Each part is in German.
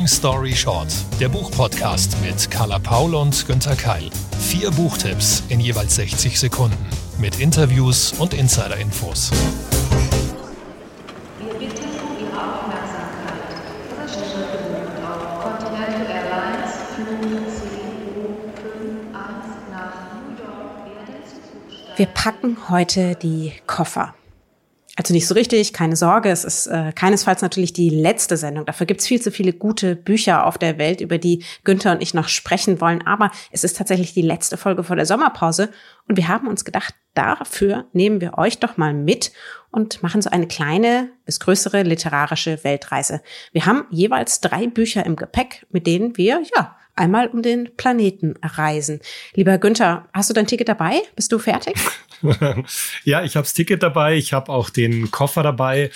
Long Story Short, der Buchpodcast mit Carla Paul und Günther Keil. Vier Buchtipps in jeweils 60 Sekunden mit Interviews und Insider-Infos. Wir bitten um Ihre Aufmerksamkeit. Passagiere gebucht auf Continental Airlines Flug CU51 nach New York werden zu Zug Wir packen heute die Koffer. Also nicht so richtig, keine Sorge, es ist äh, keinesfalls natürlich die letzte Sendung. Dafür gibt's viel zu viele gute Bücher auf der Welt, über die Günther und ich noch sprechen wollen. Aber es ist tatsächlich die letzte Folge vor der Sommerpause. Und wir haben uns gedacht, dafür nehmen wir euch doch mal mit und machen so eine kleine bis größere literarische Weltreise. Wir haben jeweils drei Bücher im Gepäck, mit denen wir, ja, einmal um den Planeten reisen. Lieber Günther, hast du dein Ticket dabei? Bist du fertig? ja, ich habe das Ticket dabei, ich habe auch den Koffer dabei.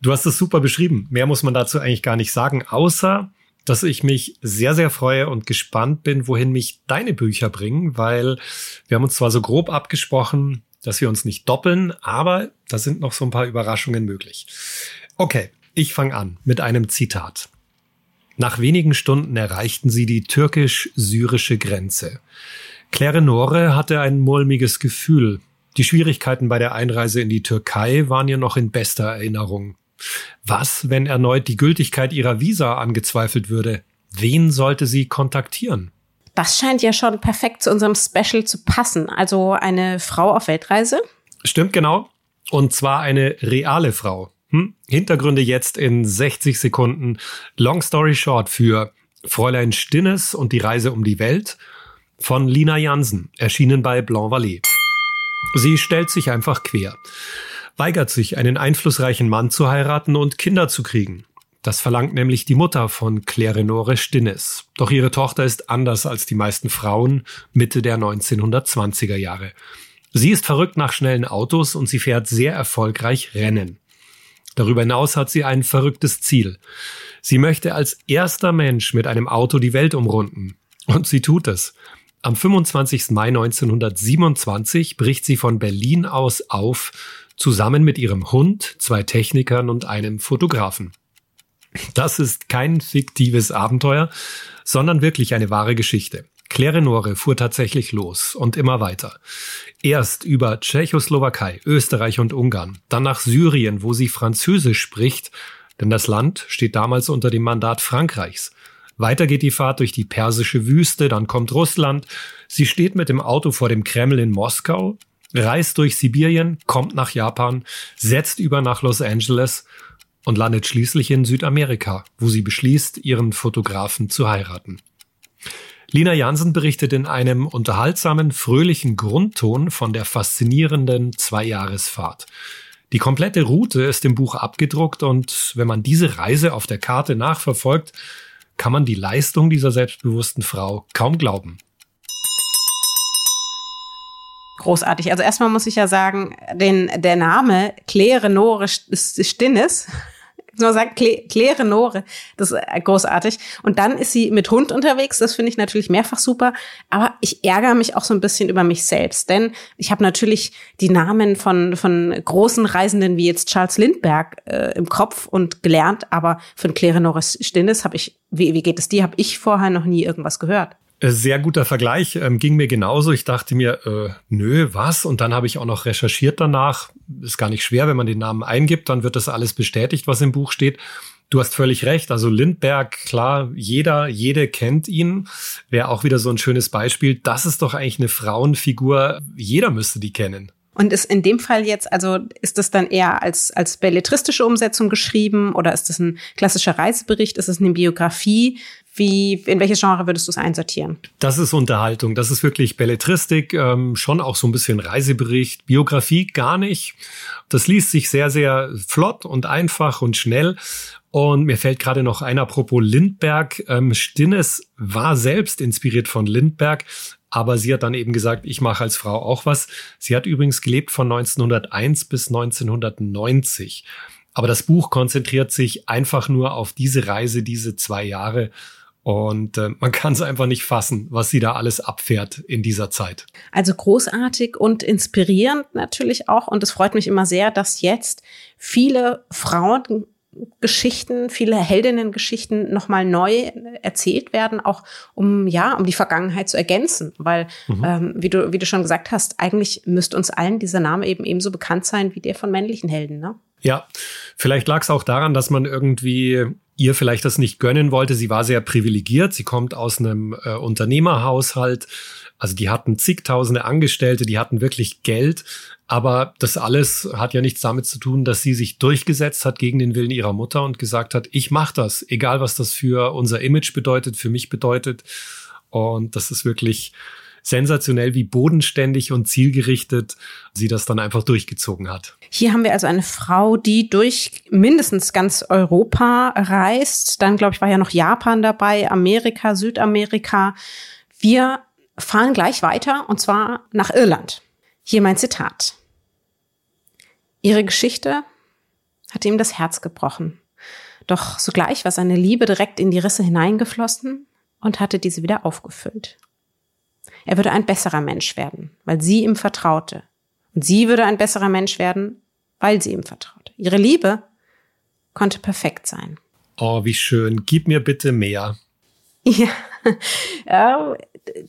Du hast es super beschrieben. Mehr muss man dazu eigentlich gar nicht sagen, außer dass ich mich sehr, sehr freue und gespannt bin, wohin mich deine Bücher bringen, weil wir haben uns zwar so grob abgesprochen, dass wir uns nicht doppeln, aber da sind noch so ein paar Überraschungen möglich. Okay, ich fange an mit einem Zitat. Nach wenigen Stunden erreichten sie die türkisch-syrische Grenze. Claire Nore hatte ein mulmiges Gefühl. Die Schwierigkeiten bei der Einreise in die Türkei waren ihr noch in bester Erinnerung. Was, wenn erneut die Gültigkeit ihrer Visa angezweifelt würde? Wen sollte sie kontaktieren? Das scheint ja schon perfekt zu unserem Special zu passen. Also eine Frau auf Weltreise? Stimmt genau. Und zwar eine reale Frau. Hm? Hintergründe jetzt in 60 Sekunden. Long story short für Fräulein Stinnes und die Reise um die Welt von Lina Jansen, erschienen bei Blanc Vallée. Sie stellt sich einfach quer, weigert sich, einen einflussreichen Mann zu heiraten und Kinder zu kriegen. Das verlangt nämlich die Mutter von Claire Nore Stinnes. Doch ihre Tochter ist anders als die meisten Frauen Mitte der 1920er Jahre. Sie ist verrückt nach schnellen Autos und sie fährt sehr erfolgreich Rennen. Darüber hinaus hat sie ein verrücktes Ziel. Sie möchte als erster Mensch mit einem Auto die Welt umrunden. Und sie tut es. Am 25. Mai 1927 bricht sie von Berlin aus auf, zusammen mit ihrem Hund, zwei Technikern und einem Fotografen. Das ist kein fiktives Abenteuer, sondern wirklich eine wahre Geschichte. Claire Nore fuhr tatsächlich los und immer weiter. Erst über Tschechoslowakei, Österreich und Ungarn, dann nach Syrien, wo sie Französisch spricht, denn das Land steht damals unter dem Mandat Frankreichs. Weiter geht die Fahrt durch die persische Wüste, dann kommt Russland. Sie steht mit dem Auto vor dem Kreml in Moskau, reist durch Sibirien, kommt nach Japan, setzt über nach Los Angeles und landet schließlich in Südamerika, wo sie beschließt, ihren Fotografen zu heiraten. Lina Jansen berichtet in einem unterhaltsamen, fröhlichen Grundton von der faszinierenden Zweijahresfahrt. Die komplette Route ist im Buch abgedruckt und wenn man diese Reise auf der Karte nachverfolgt, kann man die Leistung dieser selbstbewussten Frau kaum glauben. Großartig. Also erstmal muss ich ja sagen, den, der Name Claire Nore Stinnes nur sagen, Claire Nore, das ist großartig. Und dann ist sie mit Hund unterwegs, das finde ich natürlich mehrfach super. Aber ich ärgere mich auch so ein bisschen über mich selbst, denn ich habe natürlich die Namen von, von großen Reisenden wie jetzt Charles Lindbergh äh, im Kopf und gelernt, aber von Claire Nore Stinnes habe ich, wie, wie geht es dir, habe ich vorher noch nie irgendwas gehört. Äh, sehr guter Vergleich, ähm, ging mir genauso. Ich dachte mir, äh, nö, was? Und dann habe ich auch noch recherchiert danach. Ist gar nicht schwer, wenn man den Namen eingibt, dann wird das alles bestätigt, was im Buch steht. Du hast völlig recht. Also Lindberg, klar, jeder, jede kennt ihn. Wäre auch wieder so ein schönes Beispiel. Das ist doch eigentlich eine Frauenfigur. Jeder müsste die kennen. Und ist in dem Fall jetzt, also ist das dann eher als, als belletristische Umsetzung geschrieben oder ist das ein klassischer Reisebericht? Ist es eine Biografie? Wie, in welches Genre würdest du es einsortieren? Das ist Unterhaltung. Das ist wirklich Belletristik, ähm, schon auch so ein bisschen Reisebericht, Biografie gar nicht. Das liest sich sehr, sehr flott und einfach und schnell. Und mir fällt gerade noch ein, apropos Lindberg. Ähm, Stinnes war selbst inspiriert von Lindberg, aber sie hat dann eben gesagt, ich mache als Frau auch was. Sie hat übrigens gelebt von 1901 bis 1990. Aber das Buch konzentriert sich einfach nur auf diese Reise, diese zwei Jahre. Und äh, man kann es einfach nicht fassen, was sie da alles abfährt in dieser Zeit. Also großartig und inspirierend natürlich auch. Und es freut mich immer sehr, dass jetzt viele Frauen Geschichten, viele Heldinnen-Geschichten nochmal neu erzählt werden, auch um ja, um die Vergangenheit zu ergänzen. Weil, mhm. ähm, wie du, wie du schon gesagt hast, eigentlich müsste uns allen dieser Name eben ebenso bekannt sein wie der von männlichen Helden, ne? Ja, vielleicht lag es auch daran, dass man irgendwie ihr vielleicht das nicht gönnen wollte. Sie war sehr privilegiert. Sie kommt aus einem äh, Unternehmerhaushalt. Also die hatten zigtausende Angestellte, die hatten wirklich Geld. Aber das alles hat ja nichts damit zu tun, dass sie sich durchgesetzt hat gegen den Willen ihrer Mutter und gesagt hat, ich mache das, egal was das für unser Image bedeutet, für mich bedeutet. Und das ist wirklich sensationell, wie bodenständig und zielgerichtet sie das dann einfach durchgezogen hat. Hier haben wir also eine Frau, die durch mindestens ganz Europa reist. Dann, glaube ich, war ja noch Japan dabei, Amerika, Südamerika. Wir fahren gleich weiter und zwar nach Irland. Hier mein Zitat. Ihre Geschichte hat ihm das Herz gebrochen. Doch sogleich war seine Liebe direkt in die Risse hineingeflossen und hatte diese wieder aufgefüllt. Er würde ein besserer Mensch werden, weil sie ihm vertraute. Und sie würde ein besserer Mensch werden, weil sie ihm vertraute. Ihre Liebe konnte perfekt sein. Oh, wie schön. Gib mir bitte mehr. Ja,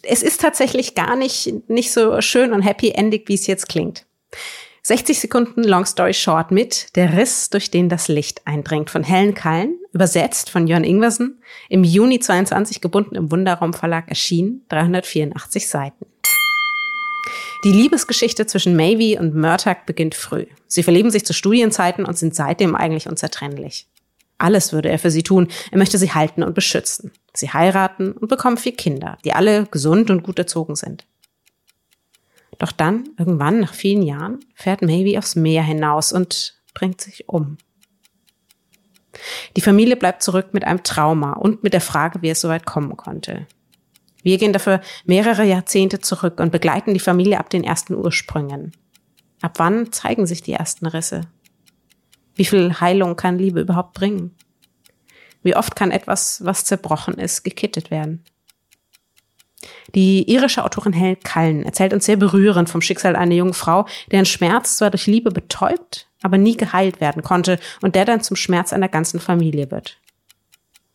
es ist tatsächlich gar nicht, nicht so schön und happy-endig, wie es jetzt klingt. 60 Sekunden Long Story Short mit Der Riss, durch den das Licht eindringt von Helen Kallen, übersetzt von Jörn Ingwersen, im Juni 22 gebunden im Wunderraum Verlag erschienen, 384 Seiten. Die Liebesgeschichte zwischen Mavie und Murtagh beginnt früh. Sie verleben sich zu Studienzeiten und sind seitdem eigentlich unzertrennlich. Alles würde er für sie tun. Er möchte sie halten und beschützen. Sie heiraten und bekommen vier Kinder, die alle gesund und gut erzogen sind. Doch dann, irgendwann nach vielen Jahren, fährt Maybe aufs Meer hinaus und bringt sich um. Die Familie bleibt zurück mit einem Trauma und mit der Frage, wie es so weit kommen konnte. Wir gehen dafür mehrere Jahrzehnte zurück und begleiten die Familie ab den ersten Ursprüngen. Ab wann zeigen sich die ersten Risse? Wie viel Heilung kann Liebe überhaupt bringen? Wie oft kann etwas, was zerbrochen ist, gekittet werden? Die irische Autorin Hel Cullen erzählt uns sehr berührend vom Schicksal einer jungen Frau, deren Schmerz zwar durch Liebe betäubt, aber nie geheilt werden konnte und der dann zum Schmerz einer ganzen Familie wird.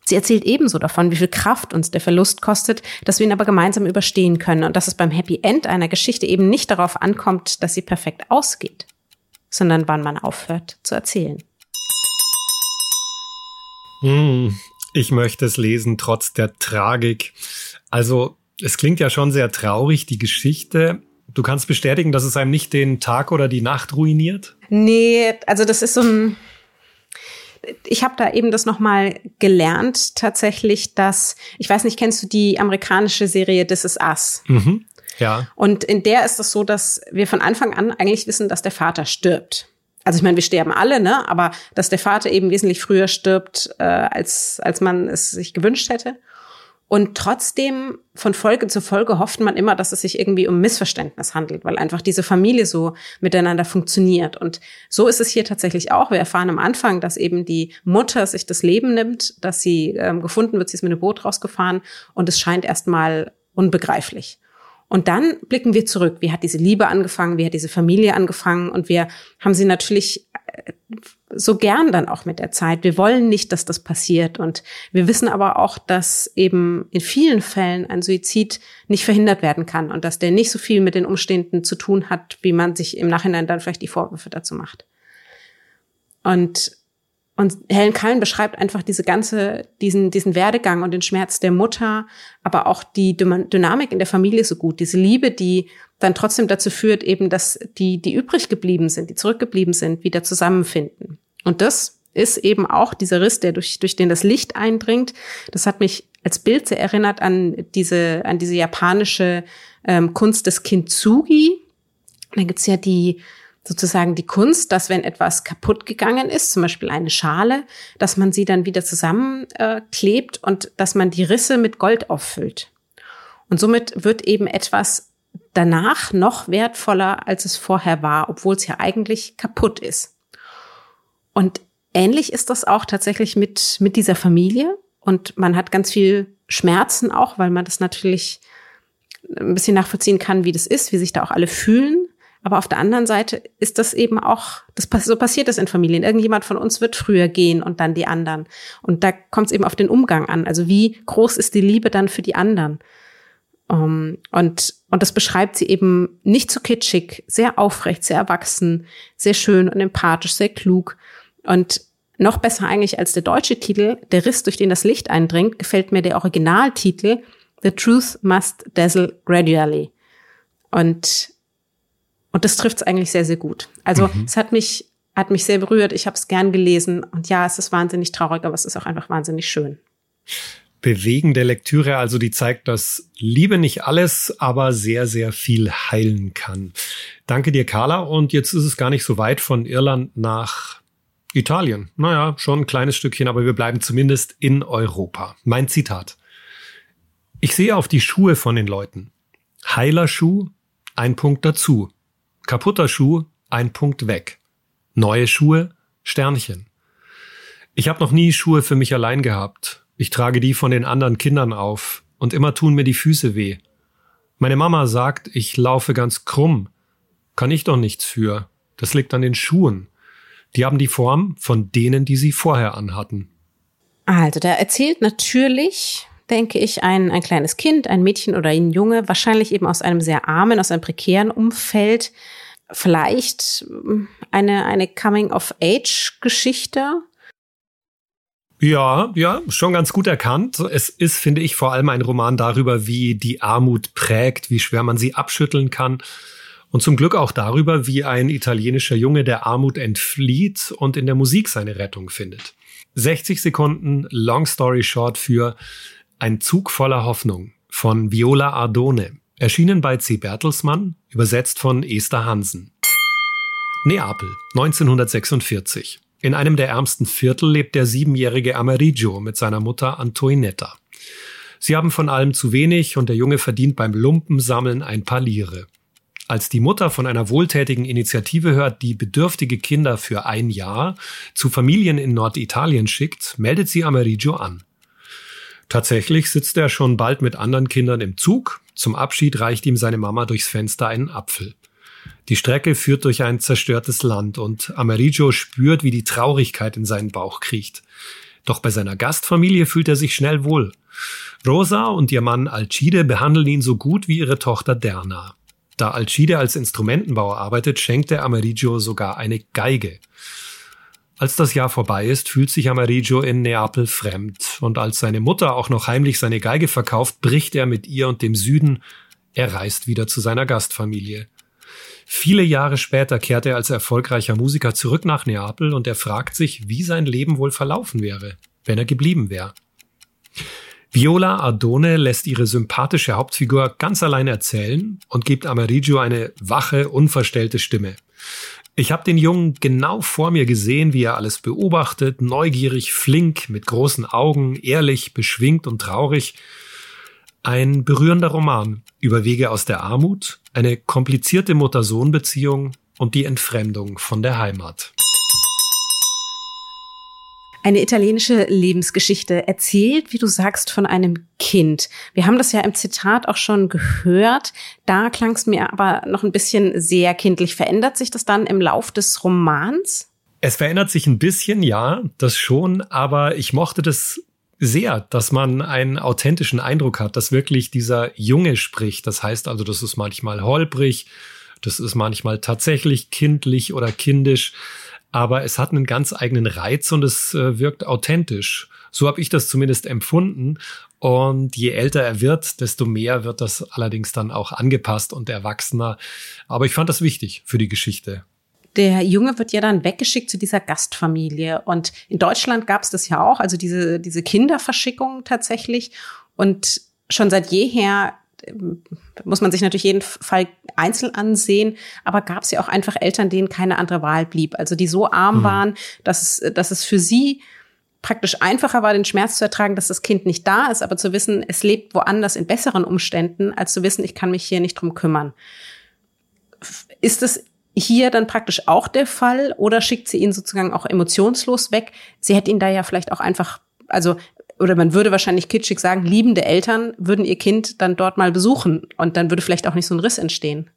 Sie erzählt ebenso davon, wie viel Kraft uns der Verlust kostet, dass wir ihn aber gemeinsam überstehen können und dass es beim Happy End einer Geschichte eben nicht darauf ankommt, dass sie perfekt ausgeht, sondern wann man aufhört zu erzählen. Hm, ich möchte es lesen, trotz der Tragik. Also, es klingt ja schon sehr traurig, die Geschichte. Du kannst bestätigen, dass es einem nicht den Tag oder die Nacht ruiniert? Nee, also das ist so ein. Ich habe da eben das nochmal gelernt, tatsächlich, dass, ich weiß nicht, kennst du die amerikanische Serie This Is Us? Mhm, ja. Und in der ist es so, dass wir von Anfang an eigentlich wissen, dass der Vater stirbt also ich meine, wir sterben alle, ne? Aber dass der Vater eben wesentlich früher stirbt, äh, als, als man es sich gewünscht hätte. Und trotzdem von Folge zu Folge hofft man immer, dass es sich irgendwie um Missverständnis handelt, weil einfach diese Familie so miteinander funktioniert. Und so ist es hier tatsächlich auch. Wir erfahren am Anfang, dass eben die Mutter sich das Leben nimmt, dass sie ähm, gefunden wird, sie ist mit einem Boot rausgefahren und es scheint erstmal unbegreiflich. Und dann blicken wir zurück. Wie hat diese Liebe angefangen? Wie hat diese Familie angefangen? Und wir haben sie natürlich so gern dann auch mit der Zeit. Wir wollen nicht, dass das passiert. Und wir wissen aber auch, dass eben in vielen Fällen ein Suizid nicht verhindert werden kann und dass der nicht so viel mit den Umständen zu tun hat, wie man sich im Nachhinein dann vielleicht die Vorwürfe dazu macht. Und und Helen Kallen beschreibt einfach diese ganze, diesen, diesen Werdegang und den Schmerz der Mutter, aber auch die Dynamik in der Familie so gut. Diese Liebe, die dann trotzdem dazu führt, eben, dass die, die übrig geblieben sind, die zurückgeblieben sind, wieder zusammenfinden. Und das ist eben auch dieser Riss, der durch, durch den das Licht eindringt. Das hat mich als Bild sehr erinnert an diese, an diese japanische ähm, Kunst des Kintsugi. Da gibt's ja die, sozusagen die Kunst, dass wenn etwas kaputt gegangen ist, zum Beispiel eine Schale, dass man sie dann wieder zusammenklebt äh, und dass man die Risse mit Gold auffüllt. Und somit wird eben etwas danach noch wertvoller, als es vorher war, obwohl es ja eigentlich kaputt ist. Und ähnlich ist das auch tatsächlich mit, mit dieser Familie. Und man hat ganz viel Schmerzen auch, weil man das natürlich ein bisschen nachvollziehen kann, wie das ist, wie sich da auch alle fühlen. Aber auf der anderen Seite ist das eben auch, das so passiert es in Familien. Irgendjemand von uns wird früher gehen und dann die anderen. Und da kommt es eben auf den Umgang an. Also wie groß ist die Liebe dann für die anderen? Um, ähm, und, und das beschreibt sie eben nicht zu so kitschig, sehr aufrecht, sehr erwachsen, sehr schön und empathisch, sehr klug. Und noch besser eigentlich als der deutsche Titel, Der Riss, durch den das Licht eindringt, gefällt mir der Originaltitel The Truth Must Dazzle Gradually. Und, und das trifft es eigentlich sehr, sehr gut. Also mhm. es hat mich, hat mich sehr berührt, ich habe es gern gelesen und ja, es ist wahnsinnig traurig, aber es ist auch einfach wahnsinnig schön bewegende Lektüre, also die zeigt, dass Liebe nicht alles, aber sehr, sehr viel heilen kann. Danke dir, Carla. Und jetzt ist es gar nicht so weit von Irland nach Italien. Naja, schon ein kleines Stückchen, aber wir bleiben zumindest in Europa. Mein Zitat. Ich sehe auf die Schuhe von den Leuten. Heiler Schuh, ein Punkt dazu. Kaputter Schuh, ein Punkt weg. Neue Schuhe, Sternchen. Ich habe noch nie Schuhe für mich allein gehabt. Ich trage die von den anderen Kindern auf und immer tun mir die Füße weh. Meine Mama sagt, ich laufe ganz krumm. Kann ich doch nichts für. Das liegt an den Schuhen. Die haben die Form von denen, die sie vorher anhatten. Also, da erzählt natürlich, denke ich, ein, ein kleines Kind, ein Mädchen oder ein Junge, wahrscheinlich eben aus einem sehr armen, aus einem prekären Umfeld, vielleicht eine, eine Coming-of-Age-Geschichte ja, ja, schon ganz gut erkannt. Es ist, finde ich, vor allem ein Roman darüber, wie die Armut prägt, wie schwer man sie abschütteln kann. Und zum Glück auch darüber, wie ein italienischer Junge der Armut entflieht und in der Musik seine Rettung findet. 60 Sekunden Long Story Short für Ein Zug voller Hoffnung von Viola Ardone. Erschienen bei C. Bertelsmann, übersetzt von Esther Hansen. Neapel, 1946. In einem der ärmsten Viertel lebt der siebenjährige Amerigio mit seiner Mutter Antoinetta. Sie haben von allem zu wenig und der Junge verdient beim Lumpensammeln ein paar Lire. Als die Mutter von einer wohltätigen Initiative hört, die bedürftige Kinder für ein Jahr zu Familien in Norditalien schickt, meldet sie Amerigio an. Tatsächlich sitzt er schon bald mit anderen Kindern im Zug. Zum Abschied reicht ihm seine Mama durchs Fenster einen Apfel. Die Strecke führt durch ein zerstörtes Land und Amerigio spürt, wie die Traurigkeit in seinen Bauch kriecht. Doch bei seiner Gastfamilie fühlt er sich schnell wohl. Rosa und ihr Mann Alcide behandeln ihn so gut wie ihre Tochter Derna. Da Alcide als Instrumentenbauer arbeitet, schenkt er Amerigio sogar eine Geige. Als das Jahr vorbei ist, fühlt sich Amerigio in Neapel fremd. Und als seine Mutter auch noch heimlich seine Geige verkauft, bricht er mit ihr und dem Süden. Er reist wieder zu seiner Gastfamilie. Viele Jahre später kehrt er als erfolgreicher Musiker zurück nach Neapel und er fragt sich, wie sein Leben wohl verlaufen wäre, wenn er geblieben wäre. Viola Ardone lässt ihre sympathische Hauptfigur ganz allein erzählen und gibt Amerigio eine wache, unverstellte Stimme. Ich habe den Jungen genau vor mir gesehen, wie er alles beobachtet, neugierig, flink, mit großen Augen, ehrlich, beschwingt und traurig. Ein berührender Roman über Wege aus der Armut, eine komplizierte Mutter-Sohn-Beziehung und die Entfremdung von der Heimat. Eine italienische Lebensgeschichte erzählt, wie du sagst, von einem Kind. Wir haben das ja im Zitat auch schon gehört. Da klang es mir aber noch ein bisschen sehr kindlich. Verändert sich das dann im Lauf des Romans? Es verändert sich ein bisschen, ja, das schon, aber ich mochte das sehr, dass man einen authentischen Eindruck hat, dass wirklich dieser Junge spricht. Das heißt also, das ist manchmal holprig, das ist manchmal tatsächlich kindlich oder kindisch, aber es hat einen ganz eigenen Reiz und es äh, wirkt authentisch. So habe ich das zumindest empfunden. Und je älter er wird, desto mehr wird das allerdings dann auch angepasst und erwachsener. Aber ich fand das wichtig für die Geschichte der Junge wird ja dann weggeschickt zu dieser Gastfamilie. Und in Deutschland gab es das ja auch, also diese, diese Kinderverschickung tatsächlich. Und schon seit jeher muss man sich natürlich jeden Fall einzeln ansehen, aber gab es ja auch einfach Eltern, denen keine andere Wahl blieb. Also die so arm mhm. waren, dass es, dass es für sie praktisch einfacher war, den Schmerz zu ertragen, dass das Kind nicht da ist, aber zu wissen, es lebt woanders in besseren Umständen, als zu wissen, ich kann mich hier nicht drum kümmern. Ist es hier dann praktisch auch der Fall oder schickt sie ihn sozusagen auch emotionslos weg? Sie hätte ihn da ja vielleicht auch einfach, also oder man würde wahrscheinlich kitschig sagen, liebende Eltern würden ihr Kind dann dort mal besuchen und dann würde vielleicht auch nicht so ein Riss entstehen.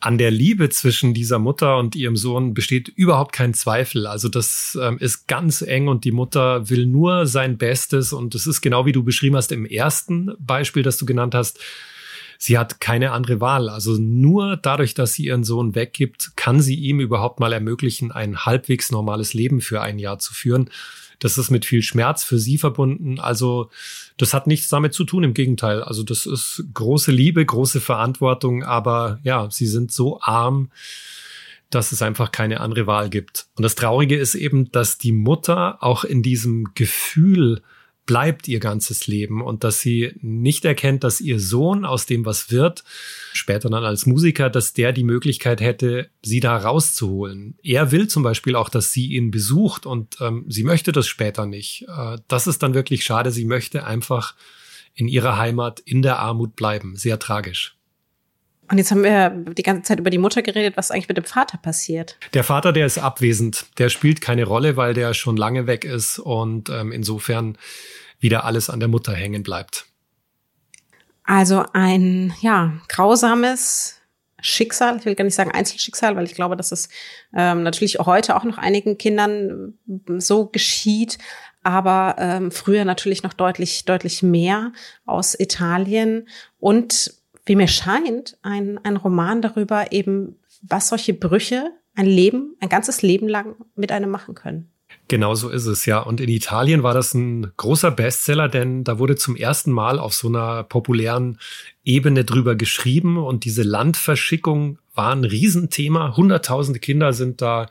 an der Liebe zwischen dieser Mutter und ihrem Sohn besteht überhaupt kein Zweifel. Also das ähm, ist ganz eng und die Mutter will nur sein Bestes. Und das ist genau wie du beschrieben hast im ersten Beispiel, das du genannt hast. Sie hat keine andere Wahl. Also nur dadurch, dass sie ihren Sohn weggibt, kann sie ihm überhaupt mal ermöglichen, ein halbwegs normales Leben für ein Jahr zu führen. Das ist mit viel Schmerz für sie verbunden. Also das hat nichts damit zu tun, im Gegenteil. Also das ist große Liebe, große Verantwortung, aber ja, sie sind so arm, dass es einfach keine andere Wahl gibt. Und das Traurige ist eben, dass die Mutter auch in diesem Gefühl bleibt ihr ganzes Leben und dass sie nicht erkennt, dass ihr Sohn aus dem was wird, später dann als Musiker, dass der die Möglichkeit hätte, sie da rauszuholen. Er will zum Beispiel auch, dass sie ihn besucht und ähm, sie möchte das später nicht. Äh, das ist dann wirklich schade. Sie möchte einfach in ihrer Heimat in der Armut bleiben. Sehr tragisch. Und jetzt haben wir die ganze Zeit über die Mutter geredet. Was eigentlich mit dem Vater passiert? Der Vater, der ist abwesend. Der spielt keine Rolle, weil der schon lange weg ist und ähm, insofern wieder alles an der Mutter hängen bleibt. Also ein, ja, grausames Schicksal, ich will gar nicht sagen Einzelschicksal, weil ich glaube, dass es ähm, natürlich heute auch noch einigen Kindern so geschieht, aber ähm, früher natürlich noch deutlich, deutlich mehr aus Italien und wie mir scheint, ein, ein Roman darüber eben, was solche Brüche ein Leben, ein ganzes Leben lang mit einem machen können. Genau so ist es, ja. Und in Italien war das ein großer Bestseller, denn da wurde zum ersten Mal auf so einer populären Ebene drüber geschrieben und diese Landverschickung war ein Riesenthema. Hunderttausende Kinder sind da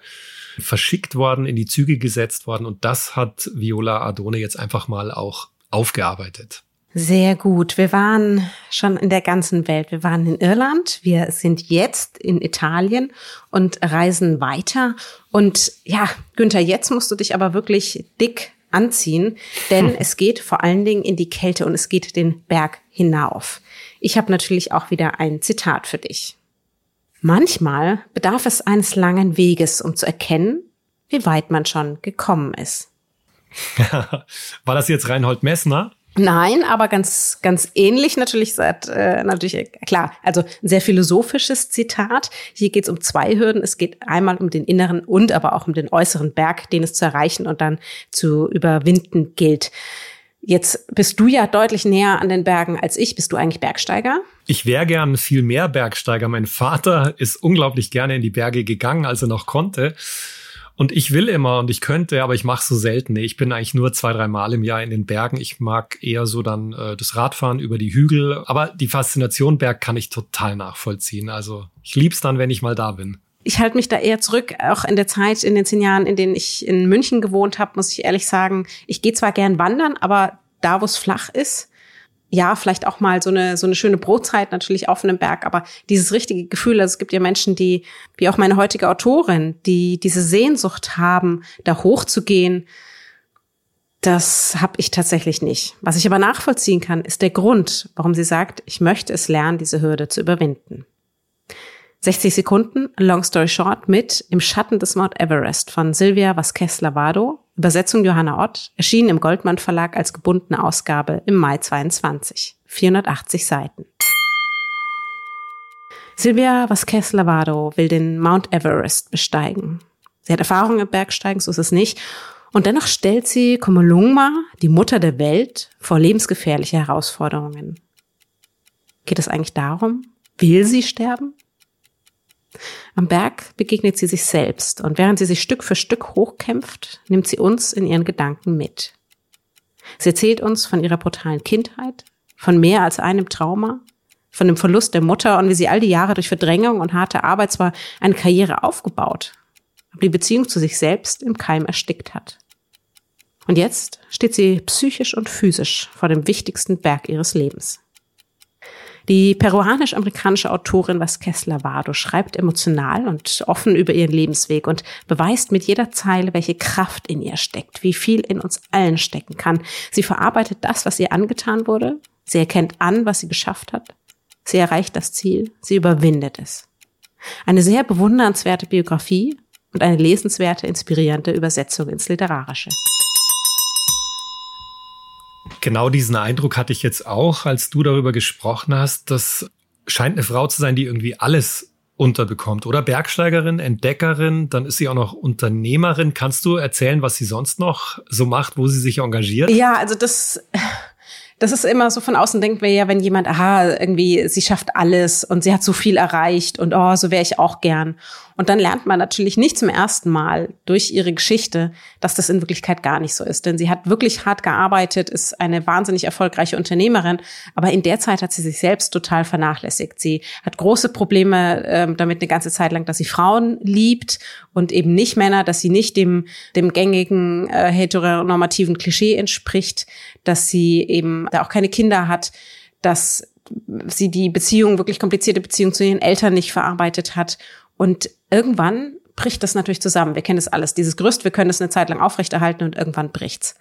verschickt worden, in die Züge gesetzt worden und das hat Viola Adone jetzt einfach mal auch aufgearbeitet. Sehr gut. Wir waren schon in der ganzen Welt. Wir waren in Irland, wir sind jetzt in Italien und reisen weiter. Und ja, Günther, jetzt musst du dich aber wirklich dick anziehen, denn es geht vor allen Dingen in die Kälte und es geht den Berg hinauf. Ich habe natürlich auch wieder ein Zitat für dich. Manchmal bedarf es eines langen Weges, um zu erkennen, wie weit man schon gekommen ist. War das jetzt Reinhold Messner? Nein, aber ganz, ganz ähnlich natürlich, seit, äh, natürlich, äh, klar, also ein sehr philosophisches Zitat. Hier geht es um zwei Hürden. Es geht einmal um den inneren und aber auch um den äußeren Berg, den es zu erreichen und dann zu überwinden gilt. Jetzt bist du ja deutlich näher an den Bergen als ich. Bist du eigentlich Bergsteiger? Ich wäre gern viel mehr Bergsteiger. Mein Vater ist unglaublich gerne in die Berge gegangen, als er noch konnte. Und ich will immer und ich könnte, aber ich mache so selten. Ich bin eigentlich nur zwei, drei Mal im Jahr in den Bergen. Ich mag eher so dann äh, das Radfahren über die Hügel. Aber die Faszination Berg kann ich total nachvollziehen. Also ich lieb's dann, wenn ich mal da bin. Ich halte mich da eher zurück, auch in der Zeit, in den zehn Jahren, in denen ich in München gewohnt habe, muss ich ehrlich sagen, ich gehe zwar gern wandern, aber da, wo es flach ist, ja, vielleicht auch mal so eine, so eine schöne Brotzeit natürlich auf einem Berg, aber dieses richtige Gefühl, also es gibt ja Menschen, die, wie auch meine heutige Autorin, die diese Sehnsucht haben, da hochzugehen, das habe ich tatsächlich nicht. Was ich aber nachvollziehen kann, ist der Grund, warum sie sagt, ich möchte es lernen, diese Hürde zu überwinden. 60 Sekunden, Long Story Short, mit Im Schatten des Mount Everest von Silvia Vasquez Lavado, Übersetzung Johanna Ott, erschienen im Goldmann Verlag als gebundene Ausgabe im Mai 22. 480 Seiten. Silvia Vasquez Lavado will den Mount Everest besteigen. Sie hat Erfahrung im Bergsteigen, so ist es nicht. Und dennoch stellt sie Komolungma, die Mutter der Welt, vor lebensgefährliche Herausforderungen. Geht es eigentlich darum? Will sie sterben? Am Berg begegnet sie sich selbst und während sie sich Stück für Stück hochkämpft, nimmt sie uns in ihren Gedanken mit. Sie erzählt uns von ihrer brutalen Kindheit, von mehr als einem Trauma, von dem Verlust der Mutter und wie sie all die Jahre durch Verdrängung und harte Arbeit zwar eine Karriere aufgebaut, aber die Beziehung zu sich selbst im Keim erstickt hat. Und jetzt steht sie psychisch und physisch vor dem wichtigsten Berg ihres Lebens. Die peruanisch-amerikanische Autorin Vasquez Lavado schreibt emotional und offen über ihren Lebensweg und beweist mit jeder Zeile, welche Kraft in ihr steckt, wie viel in uns allen stecken kann. Sie verarbeitet das, was ihr angetan wurde. Sie erkennt an, was sie geschafft hat. Sie erreicht das Ziel. Sie überwindet es. Eine sehr bewundernswerte Biografie und eine lesenswerte, inspirierende Übersetzung ins Literarische. Genau diesen Eindruck hatte ich jetzt auch, als du darüber gesprochen hast. Das scheint eine Frau zu sein, die irgendwie alles unterbekommt. Oder Bergsteigerin, Entdeckerin, dann ist sie auch noch Unternehmerin. Kannst du erzählen, was sie sonst noch so macht, wo sie sich engagiert? Ja, also das das ist immer so von außen denkt man ja, wenn jemand, aha, irgendwie, sie schafft alles und sie hat so viel erreicht und oh, so wäre ich auch gern. Und dann lernt man natürlich nicht zum ersten Mal durch ihre Geschichte, dass das in Wirklichkeit gar nicht so ist. Denn sie hat wirklich hart gearbeitet, ist eine wahnsinnig erfolgreiche Unternehmerin, aber in der Zeit hat sie sich selbst total vernachlässigt. Sie hat große Probleme ähm, damit eine ganze Zeit lang, dass sie Frauen liebt und eben nicht Männer, dass sie nicht dem, dem gängigen äh, heteronormativen Klischee entspricht, dass sie eben da auch keine Kinder hat, dass sie die Beziehung, wirklich komplizierte Beziehung zu ihren Eltern nicht verarbeitet hat und irgendwann bricht das natürlich zusammen. Wir kennen das alles. Dieses Gerüst, wir können es eine Zeit lang aufrechterhalten und irgendwann bricht's.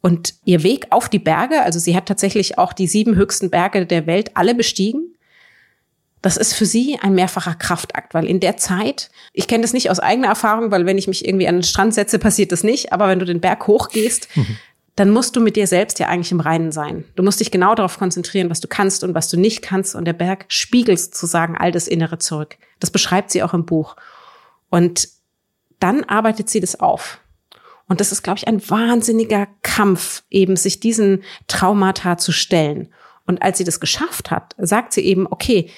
Und ihr Weg auf die Berge, also sie hat tatsächlich auch die sieben höchsten Berge der Welt alle bestiegen. Das ist für sie ein mehrfacher Kraftakt, weil in der Zeit, ich kenne das nicht aus eigener Erfahrung, weil wenn ich mich irgendwie an den Strand setze, passiert das nicht, aber wenn du den Berg hochgehst, mhm. Dann musst du mit dir selbst ja eigentlich im Reinen sein. Du musst dich genau darauf konzentrieren, was du kannst und was du nicht kannst und der Berg spiegelt sozusagen all das Innere zurück. Das beschreibt sie auch im Buch. Und dann arbeitet sie das auf. Und das ist, glaube ich, ein wahnsinniger Kampf, eben sich diesen Traumata zu stellen. Und als sie das geschafft hat, sagt sie eben, okay,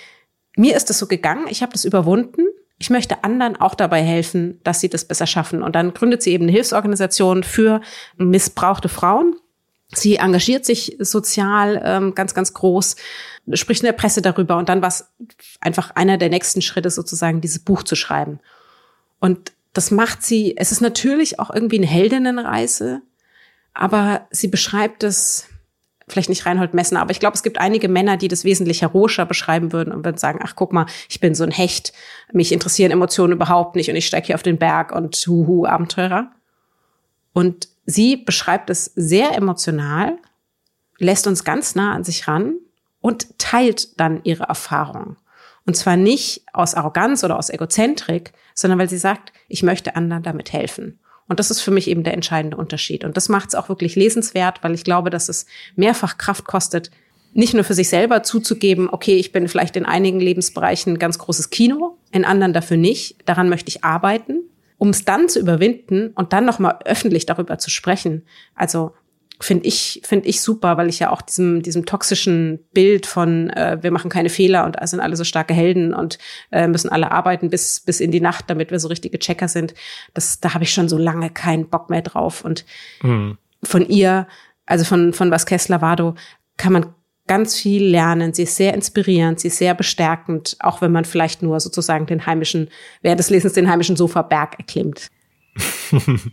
mir ist es so gegangen, ich habe das überwunden, ich möchte anderen auch dabei helfen, dass sie das besser schaffen. Und dann gründet sie eben eine Hilfsorganisation für missbrauchte Frauen. Sie engagiert sich sozial ähm, ganz, ganz groß spricht in der Presse darüber und dann war es einfach einer der nächsten Schritte sozusagen, dieses Buch zu schreiben. Und das macht sie, es ist natürlich auch irgendwie eine Heldinnenreise, aber sie beschreibt es, vielleicht nicht Reinhold Messner, aber ich glaube, es gibt einige Männer, die das wesentlich heroischer beschreiben würden und würden sagen, ach guck mal, ich bin so ein Hecht, mich interessieren Emotionen überhaupt nicht und ich steige hier auf den Berg und huhu, Abenteurer. Und sie beschreibt es sehr emotional, lässt uns ganz nah an sich ran und teilt dann ihre Erfahrungen. Und zwar nicht aus Arroganz oder aus Egozentrik, sondern weil sie sagt, ich möchte anderen damit helfen. Und das ist für mich eben der entscheidende Unterschied. Und das macht es auch wirklich lesenswert, weil ich glaube, dass es mehrfach Kraft kostet, nicht nur für sich selber zuzugeben, okay, ich bin vielleicht in einigen Lebensbereichen ein ganz großes Kino, in anderen dafür nicht, daran möchte ich arbeiten, um es dann zu überwinden und dann nochmal öffentlich darüber zu sprechen. Also finde ich finde ich super, weil ich ja auch diesem diesem toxischen Bild von äh, wir machen keine Fehler und sind alle so starke Helden und äh, müssen alle arbeiten bis bis in die Nacht, damit wir so richtige Checker sind. Das da habe ich schon so lange keinen Bock mehr drauf und mhm. von ihr, also von von Vasquez Lavado kann man ganz viel lernen. Sie ist sehr inspirierend, sie ist sehr bestärkend, auch wenn man vielleicht nur sozusagen den heimischen, während des Lesens den heimischen Sofaberg erklimmt.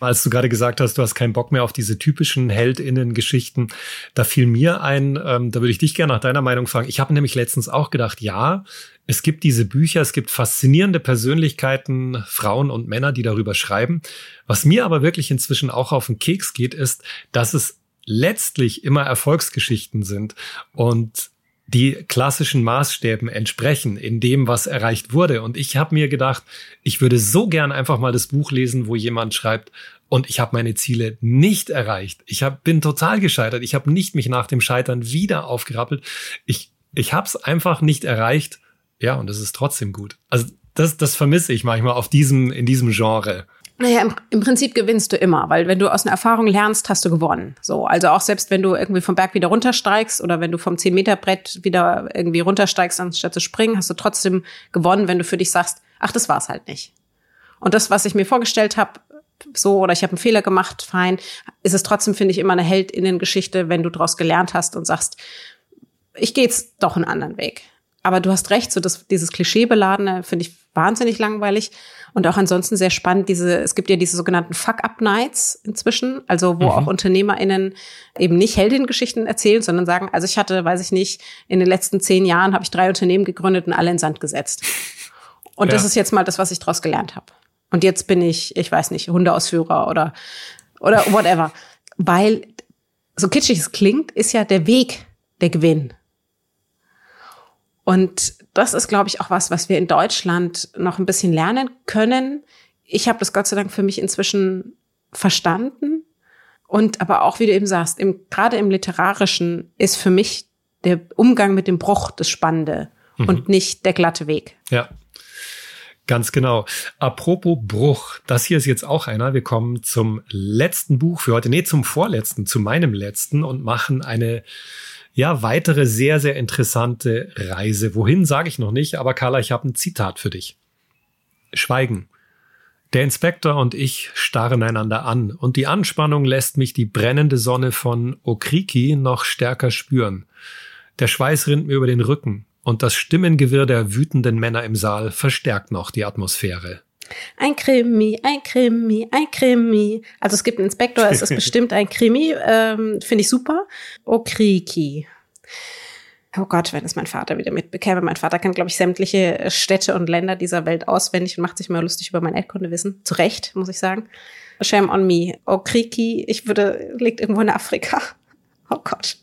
Als du gerade gesagt hast, du hast keinen Bock mehr auf diese typischen Heldinnen-Geschichten, da fiel mir ein, ähm, da würde ich dich gerne nach deiner Meinung fragen. Ich habe nämlich letztens auch gedacht, ja, es gibt diese Bücher, es gibt faszinierende Persönlichkeiten, Frauen und Männer, die darüber schreiben. Was mir aber wirklich inzwischen auch auf den Keks geht, ist, dass es letztlich immer Erfolgsgeschichten sind. Und die klassischen Maßstäben entsprechen in dem, was erreicht wurde. Und ich habe mir gedacht, ich würde so gern einfach mal das Buch lesen, wo jemand schreibt, und ich habe meine Ziele nicht erreicht. Ich hab, bin total gescheitert. Ich habe nicht mich nach dem Scheitern wieder aufgerappelt. Ich, ich habe es einfach nicht erreicht. Ja, und es ist trotzdem gut. Also das, das vermisse ich manchmal auf diesem, in diesem Genre. Naja, im, im Prinzip gewinnst du immer, weil wenn du aus einer Erfahrung lernst, hast du gewonnen. So, also auch selbst wenn du irgendwie vom Berg wieder runtersteigst oder wenn du vom 10-Meter-Brett wieder irgendwie runtersteigst, anstatt zu springen, hast du trotzdem gewonnen, wenn du für dich sagst, ach, das war's halt nicht. Und das, was ich mir vorgestellt habe, so oder ich habe einen Fehler gemacht, fein, ist es trotzdem, finde ich, immer eine Heldinnengeschichte, wenn du daraus gelernt hast und sagst, ich gehe jetzt doch einen anderen Weg. Aber du hast recht, so das, dieses Klischeebeladene finde ich wahnsinnig langweilig. Und auch ansonsten sehr spannend, diese, es gibt ja diese sogenannten Fuck-Up-Nights inzwischen, also wo mhm. auch UnternehmerInnen eben nicht Heldinnengeschichten erzählen, sondern sagen, also ich hatte, weiß ich nicht, in den letzten zehn Jahren habe ich drei Unternehmen gegründet und alle in Sand gesetzt. Und ja. das ist jetzt mal das, was ich daraus gelernt habe. Und jetzt bin ich, ich weiß nicht, Hundeausführer oder, oder whatever. Weil, so kitschig es klingt, ist ja der Weg der Gewinn. Und das ist, glaube ich, auch was, was wir in Deutschland noch ein bisschen lernen können. Ich habe das Gott sei Dank für mich inzwischen verstanden. Und aber auch, wie du eben sagst, im, gerade im Literarischen ist für mich der Umgang mit dem Bruch das Spannende. mhm. und nicht der glatte Weg. Ja. Ganz genau. Apropos Bruch, das hier ist jetzt auch einer. Wir kommen zum letzten Buch für heute, nee, zum vorletzten, zu meinem letzten und machen eine ja, weitere sehr, sehr interessante Reise. Wohin sage ich noch nicht, aber Carla, ich habe ein Zitat für dich. Schweigen. Der Inspektor und ich starren einander an und die Anspannung lässt mich die brennende Sonne von Okriki noch stärker spüren. Der Schweiß rinnt mir über den Rücken und das Stimmengewirr der wütenden Männer im Saal verstärkt noch die Atmosphäre. Ein Krimi, ein Krimi, ein Krimi. Also es gibt einen Inspektor, es ist bestimmt ein Krimi, ähm, finde ich super. Okriki. Oh Gott, wenn es mein Vater wieder mitbekäme. Mein Vater kennt, glaube ich, sämtliche Städte und Länder dieser Welt auswendig und macht sich immer lustig über mein Erdkundewissen. Zu Recht, muss ich sagen. Shame on me. Okriki, ich würde, liegt irgendwo in Afrika. Oh Gott.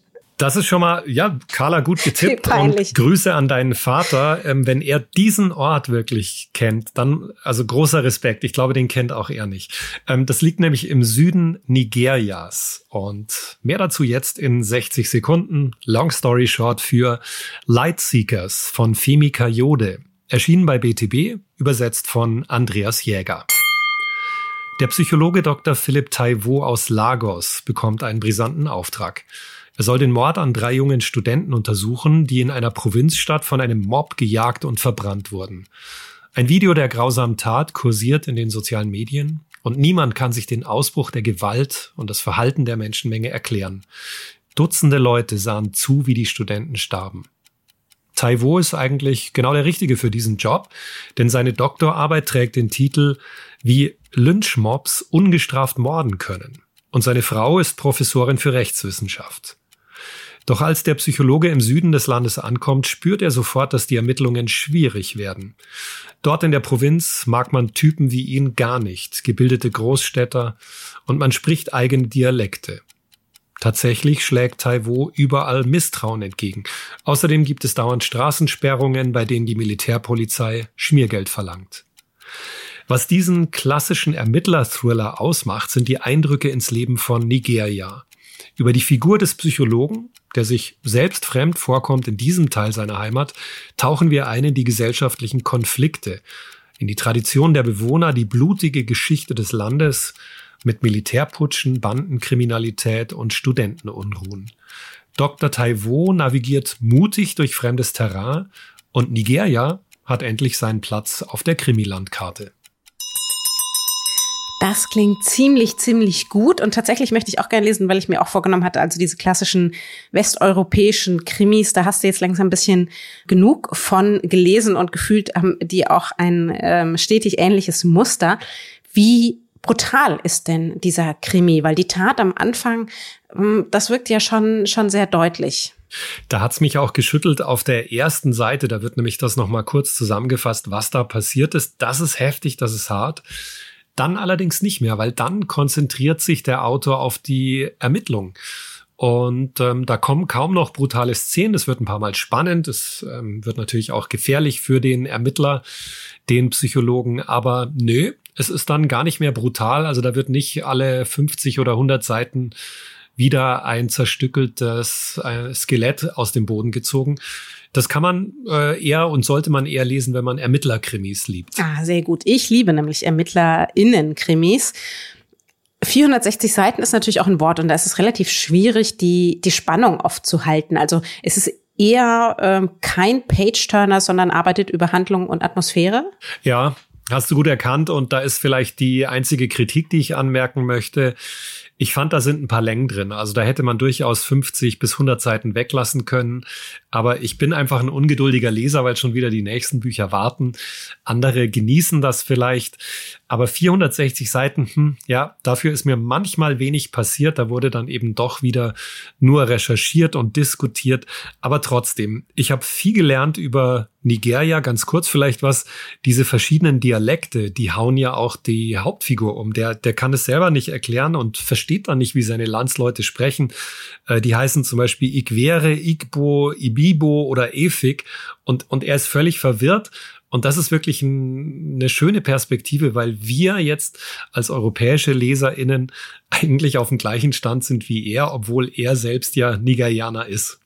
Das ist schon mal, ja, Carla, gut getippt. und Grüße an deinen Vater. Ähm, wenn er diesen Ort wirklich kennt, dann, also großer Respekt. Ich glaube, den kennt auch er nicht. Ähm, das liegt nämlich im Süden Nigerias. Und mehr dazu jetzt in 60 Sekunden. Long story short für Lightseekers von Femi Kayode. Erschienen bei BTB, übersetzt von Andreas Jäger. Der Psychologe Dr. Philipp Taiwo aus Lagos bekommt einen brisanten Auftrag. Er soll den Mord an drei jungen Studenten untersuchen, die in einer Provinzstadt von einem Mob gejagt und verbrannt wurden. Ein Video der grausamen Tat kursiert in den sozialen Medien und niemand kann sich den Ausbruch der Gewalt und das Verhalten der Menschenmenge erklären. Dutzende Leute sahen zu, wie die Studenten starben. Taiwo ist eigentlich genau der Richtige für diesen Job, denn seine Doktorarbeit trägt den Titel Wie Lynchmobs ungestraft morden können. Und seine Frau ist Professorin für Rechtswissenschaft. Doch als der Psychologe im Süden des Landes ankommt, spürt er sofort, dass die Ermittlungen schwierig werden. Dort in der Provinz mag man Typen wie ihn gar nicht, gebildete Großstädter, und man spricht eigene Dialekte. Tatsächlich schlägt Taiwo überall Misstrauen entgegen. Außerdem gibt es dauernd Straßensperrungen, bei denen die Militärpolizei Schmiergeld verlangt. Was diesen klassischen Ermittler-Thriller ausmacht, sind die Eindrücke ins Leben von Nigeria. Über die Figur des Psychologen der sich selbst fremd vorkommt in diesem Teil seiner Heimat, tauchen wir ein in die gesellschaftlichen Konflikte, in die Tradition der Bewohner, die blutige Geschichte des Landes mit Militärputschen, Bandenkriminalität und Studentenunruhen. Dr. Taiwo navigiert mutig durch fremdes Terrain und Nigeria hat endlich seinen Platz auf der Krimilandkarte. Das klingt ziemlich, ziemlich gut. Und tatsächlich möchte ich auch gerne lesen, weil ich mir auch vorgenommen hatte, also diese klassischen westeuropäischen Krimis, da hast du jetzt langsam ein bisschen genug von gelesen und gefühlt haben die auch ein ähm, stetig ähnliches Muster. Wie brutal ist denn dieser Krimi? Weil die Tat am Anfang, ähm, das wirkt ja schon, schon sehr deutlich. Da hat's mich auch geschüttelt auf der ersten Seite. Da wird nämlich das nochmal kurz zusammengefasst, was da passiert ist. Das ist heftig, das ist hart. Dann allerdings nicht mehr, weil dann konzentriert sich der Autor auf die Ermittlung. Und ähm, da kommen kaum noch brutale Szenen. Es wird ein paar Mal spannend. Es ähm, wird natürlich auch gefährlich für den Ermittler, den Psychologen. Aber nö, es ist dann gar nicht mehr brutal. Also da wird nicht alle 50 oder 100 Seiten wieder ein zerstückeltes äh, Skelett aus dem Boden gezogen. Das kann man äh, eher und sollte man eher lesen, wenn man Ermittlerkrimis liebt. Ah, sehr gut. Ich liebe nämlich ErmittlerInnen-Krimis. 460 Seiten ist natürlich auch ein Wort und da ist es relativ schwierig, die, die Spannung oft zu halten. Also es ist eher ähm, kein Page-Turner, sondern arbeitet über Handlung und Atmosphäre. Ja, hast du gut erkannt und da ist vielleicht die einzige Kritik, die ich anmerken möchte. Ich fand, da sind ein paar Längen drin. Also da hätte man durchaus 50 bis 100 Seiten weglassen können. Aber ich bin einfach ein ungeduldiger Leser, weil schon wieder die nächsten Bücher warten. Andere genießen das vielleicht. Aber 460 Seiten, hm, ja, dafür ist mir manchmal wenig passiert. Da wurde dann eben doch wieder nur recherchiert und diskutiert. Aber trotzdem, ich habe viel gelernt über Nigeria, ganz kurz vielleicht was. Diese verschiedenen Dialekte, die hauen ja auch die Hauptfigur um. Der, der kann es selber nicht erklären und versteht dann nicht, wie seine Landsleute sprechen. Äh, die heißen zum Beispiel Ikwere, Igbo, Ibibo oder Efik. Und, und er ist völlig verwirrt und das ist wirklich ein, eine schöne Perspektive, weil wir jetzt als europäische LeserInnen eigentlich auf dem gleichen Stand sind wie er, obwohl er selbst ja Nigerianer ist.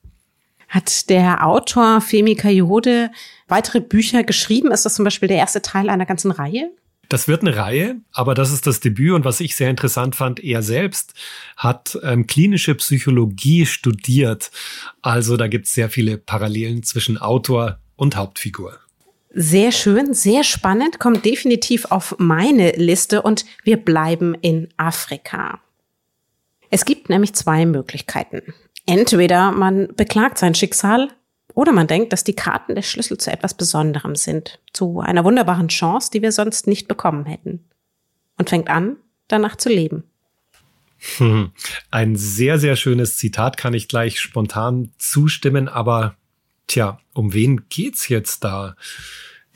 Hat der Autor Femi Kayode weitere Bücher geschrieben? Ist das zum Beispiel der erste Teil einer ganzen Reihe? Das wird eine Reihe, aber das ist das Debüt und was ich sehr interessant fand, er selbst hat ähm, klinische Psychologie studiert. Also da gibt es sehr viele Parallelen zwischen Autor und Hauptfigur. Sehr schön, sehr spannend, kommt definitiv auf meine Liste und wir bleiben in Afrika. Es gibt nämlich zwei Möglichkeiten. Entweder man beklagt sein Schicksal oder man denkt, dass die Karten der Schlüssel zu etwas Besonderem sind, zu einer wunderbaren Chance, die wir sonst nicht bekommen hätten. Und fängt an, danach zu leben. Hm. Ein sehr, sehr schönes Zitat kann ich gleich spontan zustimmen, aber tja, um wen geht's jetzt da?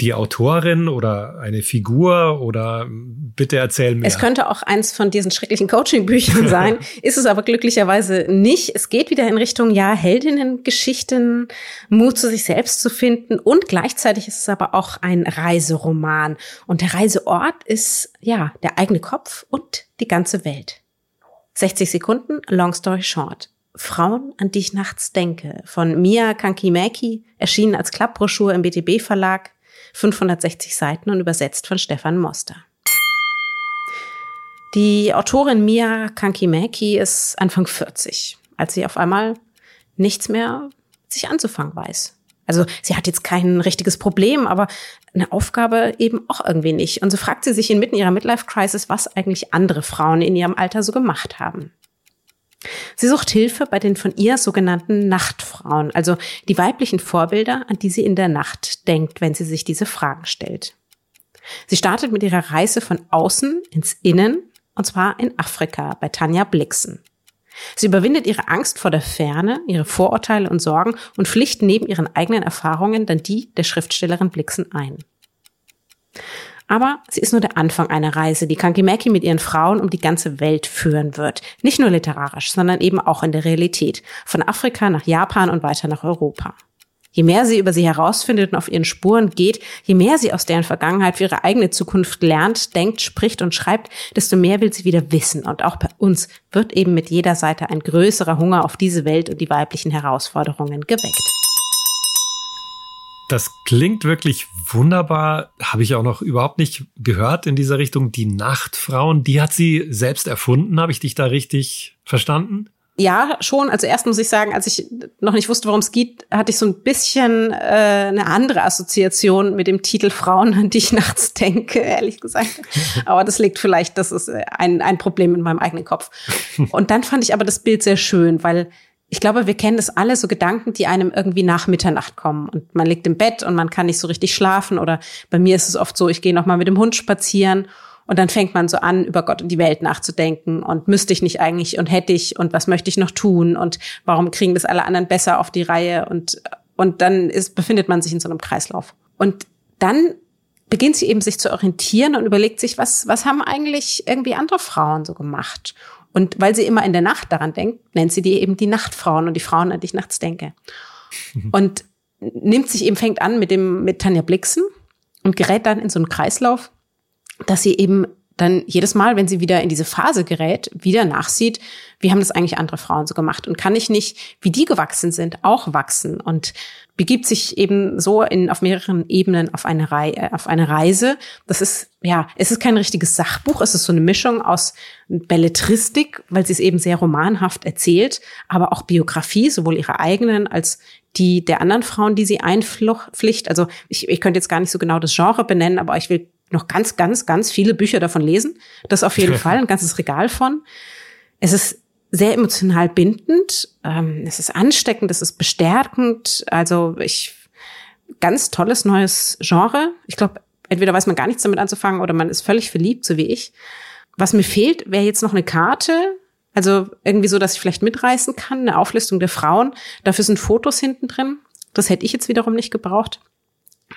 die Autorin oder eine Figur oder bitte erzähl mir. Es könnte auch eins von diesen schrecklichen Coaching-Büchern sein, ist es aber glücklicherweise nicht. Es geht wieder in Richtung, ja, Heldinnen-Geschichten, Mut zu sich selbst zu finden und gleichzeitig ist es aber auch ein Reiseroman. Und der Reiseort ist, ja, der eigene Kopf und die ganze Welt. 60 Sekunden, long story short. Frauen, an die ich nachts denke, von Mia Kankimaki, erschienen als Klappbroschur im BTB Verlag, 560 Seiten und übersetzt von Stefan Moster. Die Autorin Mia Kankimaki ist Anfang 40, als sie auf einmal nichts mehr sich anzufangen weiß. Also sie hat jetzt kein richtiges Problem, aber eine Aufgabe eben auch irgendwie nicht. Und so fragt sie sich inmitten ihrer Midlife-Crisis, was eigentlich andere Frauen in ihrem Alter so gemacht haben. Sie sucht Hilfe bei den von ihr sogenannten Nachtfrauen, also die weiblichen Vorbilder, an die sie in der Nacht denkt, wenn sie sich diese Fragen stellt. Sie startet mit ihrer Reise von außen ins Innen, und zwar in Afrika bei Tanja Blixen. Sie überwindet ihre Angst vor der Ferne, ihre Vorurteile und Sorgen und pflicht neben ihren eigenen Erfahrungen dann die der Schriftstellerin Blixen ein. Aber sie ist nur der Anfang einer Reise, die Kankimaki mit ihren Frauen um die ganze Welt führen wird. Nicht nur literarisch, sondern eben auch in der Realität. Von Afrika nach Japan und weiter nach Europa. Je mehr sie über sie herausfindet und auf ihren Spuren geht, je mehr sie aus deren Vergangenheit für ihre eigene Zukunft lernt, denkt, spricht und schreibt, desto mehr will sie wieder wissen. Und auch bei uns wird eben mit jeder Seite ein größerer Hunger auf diese Welt und die weiblichen Herausforderungen geweckt. Das klingt wirklich wunderbar. Habe ich auch noch überhaupt nicht gehört in dieser Richtung. Die Nachtfrauen, die hat sie selbst erfunden. Habe ich dich da richtig verstanden? Ja, schon. Also erst muss ich sagen, als ich noch nicht wusste, worum es geht, hatte ich so ein bisschen äh, eine andere Assoziation mit dem Titel Frauen, an die ich nachts denke, ehrlich gesagt. Aber das liegt vielleicht, das ist ein, ein Problem in meinem eigenen Kopf. Und dann fand ich aber das Bild sehr schön, weil ich glaube, wir kennen das alle, so Gedanken, die einem irgendwie nach Mitternacht kommen. Und man liegt im Bett und man kann nicht so richtig schlafen. Oder bei mir ist es oft so, ich gehe noch mal mit dem Hund spazieren und dann fängt man so an, über Gott und die Welt nachzudenken und müsste ich nicht eigentlich und hätte ich und was möchte ich noch tun und warum kriegen das alle anderen besser auf die Reihe und, und dann ist, befindet man sich in so einem Kreislauf. Und dann beginnt sie eben sich zu orientieren und überlegt sich, was, was haben eigentlich irgendwie andere Frauen so gemacht? Und weil sie immer in der Nacht daran denkt, nennt sie die eben die Nachtfrauen und die Frauen, an die ich nachts denke. Und nimmt sich eben, fängt an mit dem, mit Tanja Blixen und gerät dann in so einen Kreislauf, dass sie eben dann jedes Mal, wenn sie wieder in diese Phase gerät, wieder nachsieht, wie haben das eigentlich andere Frauen so gemacht und kann ich nicht, wie die gewachsen sind, auch wachsen und begibt sich eben so in, auf mehreren Ebenen auf eine, Rei äh, auf eine Reise. Das ist, ja, es ist kein richtiges Sachbuch, es ist so eine Mischung aus Belletristik, weil sie es eben sehr romanhaft erzählt, aber auch Biografie, sowohl ihrer eigenen als die der anderen Frauen, die sie einpflicht. Also ich, ich könnte jetzt gar nicht so genau das Genre benennen, aber ich will noch ganz, ganz, ganz viele Bücher davon lesen. Das auf jeden Fall, ein ganzes Regal von. Es ist sehr emotional bindend, ähm, es ist ansteckend, es ist bestärkend. Also ich ganz tolles neues Genre. Ich glaube, entweder weiß man gar nichts damit anzufangen oder man ist völlig verliebt, so wie ich. Was mir fehlt, wäre jetzt noch eine Karte, also irgendwie so, dass ich vielleicht mitreißen kann, eine Auflistung der Frauen. Dafür sind Fotos hinten drin. Das hätte ich jetzt wiederum nicht gebraucht.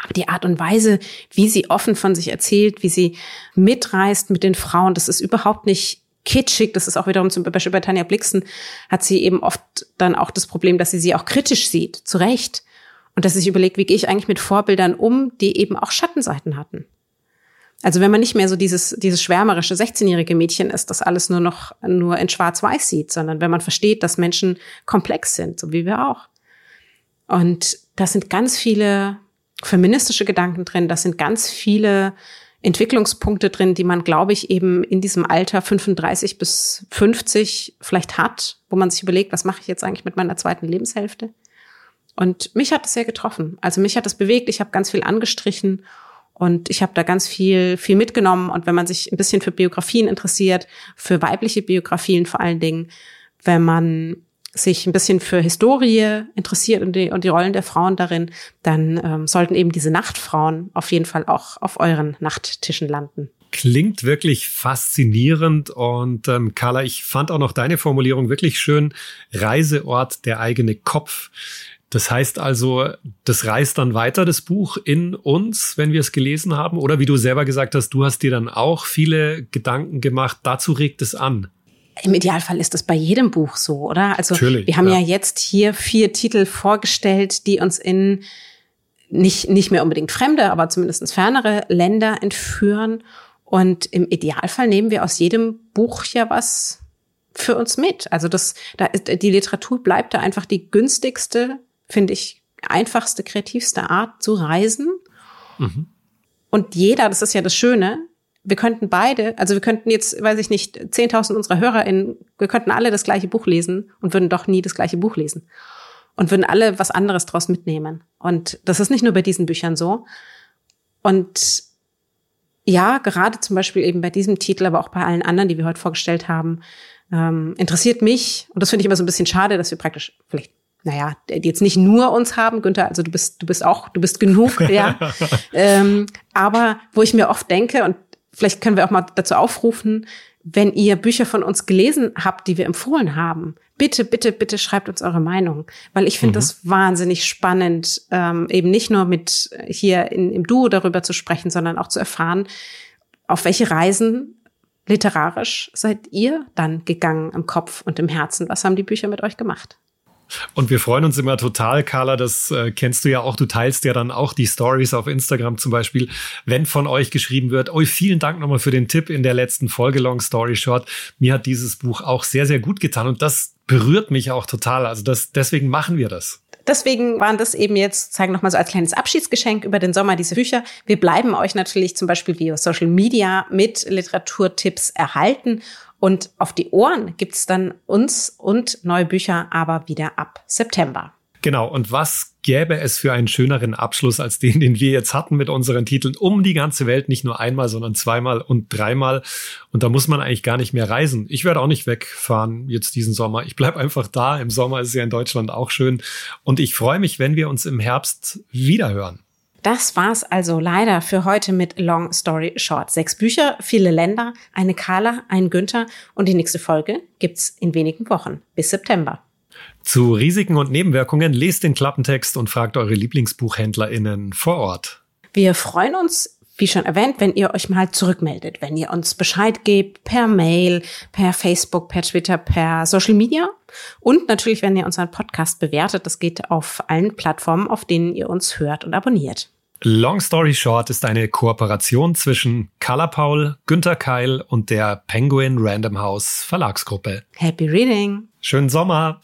Aber die Art und Weise, wie sie offen von sich erzählt, wie sie mitreist mit den Frauen, das ist überhaupt nicht kitschig. Das ist auch wiederum zum Beispiel bei Tanja Blixen hat sie eben oft dann auch das Problem, dass sie sie auch kritisch sieht, zu Recht. Und dass sie sich überlegt, wie gehe ich eigentlich mit Vorbildern um, die eben auch Schattenseiten hatten. Also wenn man nicht mehr so dieses, dieses schwärmerische 16-jährige Mädchen ist, das alles nur noch nur in schwarz-weiß sieht, sondern wenn man versteht, dass Menschen komplex sind, so wie wir auch Und da sind ganz viele feministische Gedanken drin, da sind ganz viele Entwicklungspunkte drin, die man, glaube ich, eben in diesem Alter 35 bis 50 vielleicht hat, wo man sich überlegt, was mache ich jetzt eigentlich mit meiner zweiten Lebenshälfte? Und mich hat es sehr getroffen. Also mich hat es bewegt, ich habe ganz viel angestrichen und ich habe da ganz viel, viel mitgenommen. Und wenn man sich ein bisschen für Biografien interessiert, für weibliche Biografien vor allen Dingen, wenn man sich ein bisschen für Historie interessiert und die, und die Rollen der Frauen darin, dann ähm, sollten eben diese Nachtfrauen auf jeden Fall auch auf euren Nachttischen landen. Klingt wirklich faszinierend und ähm, Carla, ich fand auch noch deine Formulierung wirklich schön. Reiseort der eigene Kopf. Das heißt also, das reist dann weiter, das Buch in uns, wenn wir es gelesen haben. Oder wie du selber gesagt hast, du hast dir dann auch viele Gedanken gemacht. Dazu regt es an. Im Idealfall ist das bei jedem Buch so, oder? Also Natürlich, wir haben ja. ja jetzt hier vier Titel vorgestellt, die uns in nicht, nicht mehr unbedingt fremde, aber zumindest fernere Länder entführen. Und im Idealfall nehmen wir aus jedem Buch ja was für uns mit. Also das, da ist, die Literatur bleibt da einfach die günstigste finde ich, einfachste, kreativste Art zu reisen. Mhm. Und jeder, das ist ja das Schöne, wir könnten beide, also wir könnten jetzt, weiß ich nicht, 10.000 unserer HörerInnen, wir könnten alle das gleiche Buch lesen und würden doch nie das gleiche Buch lesen. Und würden alle was anderes draus mitnehmen. Und das ist nicht nur bei diesen Büchern so. Und ja, gerade zum Beispiel eben bei diesem Titel, aber auch bei allen anderen, die wir heute vorgestellt haben, ähm, interessiert mich, und das finde ich immer so ein bisschen schade, dass wir praktisch vielleicht naja, jetzt nicht nur uns haben, Günther, also du bist, du bist auch, du bist genug, ja. ähm, aber wo ich mir oft denke, und vielleicht können wir auch mal dazu aufrufen, wenn ihr Bücher von uns gelesen habt, die wir empfohlen haben, bitte, bitte, bitte schreibt uns eure Meinung, weil ich finde mhm. das wahnsinnig spannend, ähm, eben nicht nur mit hier in, im Duo darüber zu sprechen, sondern auch zu erfahren, auf welche Reisen literarisch seid ihr dann gegangen im Kopf und im Herzen? Was haben die Bücher mit euch gemacht? Und wir freuen uns immer total, Carla, das äh, kennst du ja auch. Du teilst ja dann auch die Stories auf Instagram zum Beispiel, wenn von euch geschrieben wird. Oh, vielen Dank nochmal für den Tipp in der letzten Folge Long Story Short. Mir hat dieses Buch auch sehr, sehr gut getan und das berührt mich auch total. Also das, deswegen machen wir das. Deswegen waren das eben jetzt, zeigen nochmal so als kleines Abschiedsgeschenk über den Sommer diese Bücher. Wir bleiben euch natürlich zum Beispiel via Social Media mit Literaturtipps erhalten und auf die Ohren gibt's dann uns und neue Bücher aber wieder ab September. Genau, und was gäbe es für einen schöneren Abschluss als den, den wir jetzt hatten mit unseren Titeln um die ganze Welt, nicht nur einmal, sondern zweimal und dreimal. Und da muss man eigentlich gar nicht mehr reisen. Ich werde auch nicht wegfahren jetzt diesen Sommer. Ich bleib einfach da. Im Sommer ist es ja in Deutschland auch schön. Und ich freue mich, wenn wir uns im Herbst wiederhören. Das war's also leider für heute mit Long Story Short. Sechs Bücher, viele Länder, eine Carla, ein Günther und die nächste Folge gibt's in wenigen Wochen bis September. Zu Risiken und Nebenwirkungen lest den Klappentext und fragt eure LieblingsbuchhändlerInnen vor Ort. Wir freuen uns, wie schon erwähnt, wenn ihr euch mal zurückmeldet, wenn ihr uns Bescheid gebt per Mail, per Facebook, per Twitter, per Social Media und natürlich, wenn ihr unseren Podcast bewertet. Das geht auf allen Plattformen, auf denen ihr uns hört und abonniert. Long Story Short ist eine Kooperation zwischen Carla Paul, Günter Keil und der Penguin Random House Verlagsgruppe. Happy Reading! Schönen Sommer!